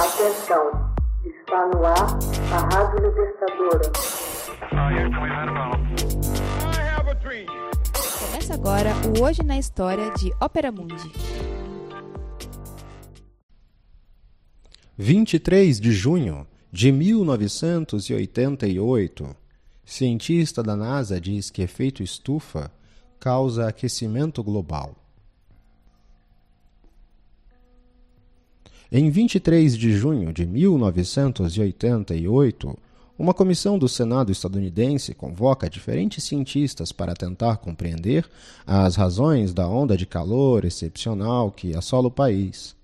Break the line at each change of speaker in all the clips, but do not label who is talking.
Atenção, está no ar a Rádio Libertadora.
Começa agora o Hoje na História de Ópera Mundi.
23 de junho de 1988. Cientista da NASA diz que efeito estufa causa aquecimento global. Em 23 de junho de 1988, uma comissão do Senado estadunidense convoca diferentes cientistas para tentar compreender as razões da onda de calor excepcional que assola o país.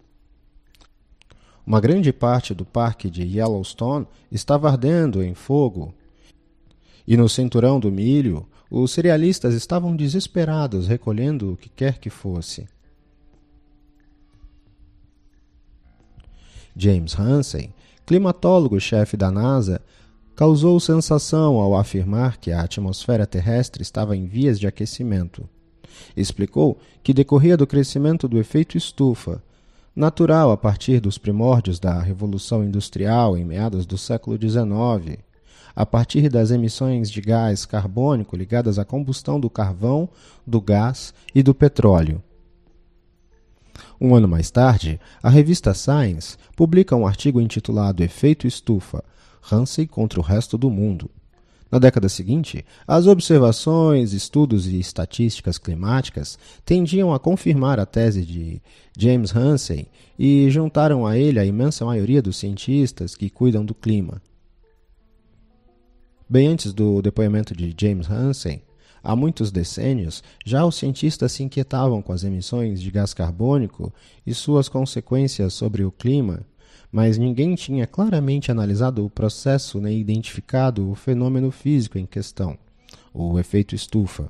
Uma grande parte do parque de Yellowstone estava ardendo em fogo. E no cinturão do milho, os cerealistas estavam desesperados recolhendo o que quer que fosse. James Hansen, climatólogo-chefe da NASA, causou sensação ao afirmar que a atmosfera terrestre estava em vias de aquecimento. Explicou que decorria do crescimento do efeito estufa, natural a partir dos primórdios da Revolução Industrial em meados do século XIX, a partir das emissões de gás carbônico ligadas à combustão do carvão, do gás e do petróleo. Um ano mais tarde, a revista Science publica um artigo intitulado Efeito Estufa Hansen contra o resto do mundo. Na década seguinte, as observações, estudos e estatísticas climáticas tendiam a confirmar a tese de James Hansen e juntaram a ele a imensa maioria dos cientistas que cuidam do clima. Bem antes do depoimento de James Hansen, Há muitos decênios, já os cientistas se inquietavam com as emissões de gás carbônico e suas consequências sobre o clima, mas ninguém tinha claramente analisado o processo nem identificado o fenômeno físico em questão, o efeito estufa.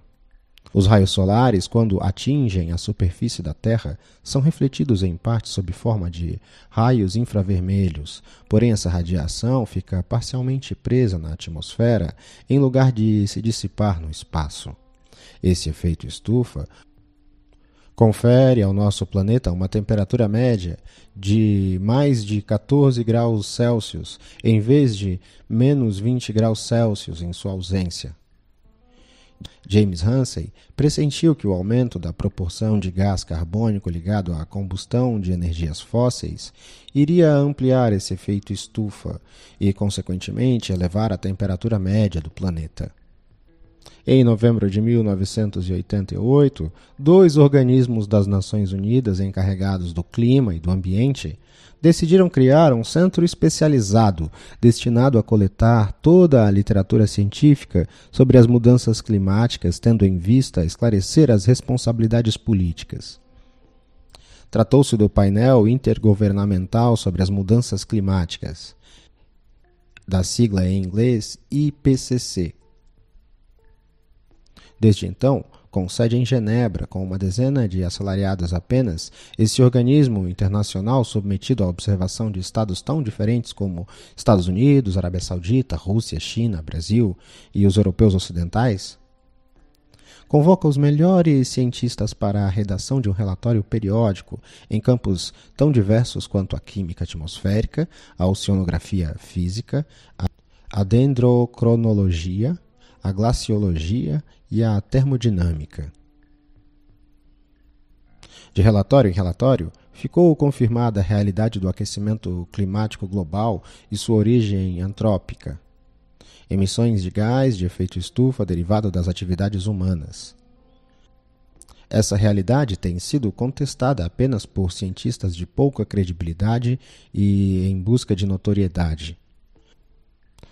Os raios solares, quando atingem a superfície da Terra, são refletidos em parte sob forma de raios infravermelhos, porém essa radiação fica parcialmente presa na atmosfera em lugar de se dissipar no espaço. Esse efeito estufa confere ao nosso planeta uma temperatura média de mais de 14 graus Celsius, em vez de menos 20 graus Celsius em sua ausência. James Hansen pressentiu que o aumento da proporção de gás carbônico ligado à combustão de energias fósseis iria ampliar esse efeito estufa e, consequentemente, elevar a temperatura média do planeta. Em novembro de 1988, dois organismos das Nações Unidas encarregados do clima e do ambiente decidiram criar um centro especializado destinado a coletar toda a literatura científica sobre as mudanças climáticas, tendo em vista esclarecer as responsabilidades políticas. Tratou-se do painel intergovernamental sobre as mudanças climáticas, da sigla em inglês IPCC. Desde então, com sede em Genebra, com uma dezena de assalariados apenas, esse organismo internacional submetido à observação de estados tão diferentes como Estados Unidos, Arábia Saudita, Rússia, China, Brasil e os europeus ocidentais, convoca os melhores cientistas para a redação de um relatório periódico em campos tão diversos quanto a química atmosférica, a oceanografia física, a dendrocronologia, a glaciologia e a termodinâmica. De relatório em relatório, ficou confirmada a realidade do aquecimento climático global e sua origem antrópica. Emissões de gás de efeito estufa derivado das atividades humanas. Essa realidade tem sido contestada apenas por cientistas de pouca credibilidade e em busca de notoriedade.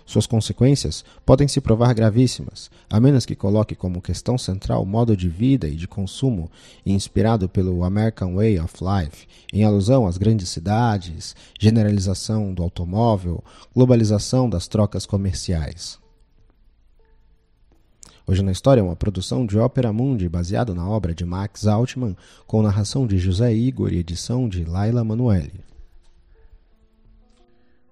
Suas consequências podem se provar gravíssimas, a menos que coloque como questão central o modo de vida e de consumo inspirado pelo American Way of Life, em alusão às grandes cidades, generalização do automóvel, globalização das trocas comerciais. Hoje na História é uma produção de Ópera Mundi baseada na obra de Max Altman, com narração de José Igor e edição de Laila Manuelle.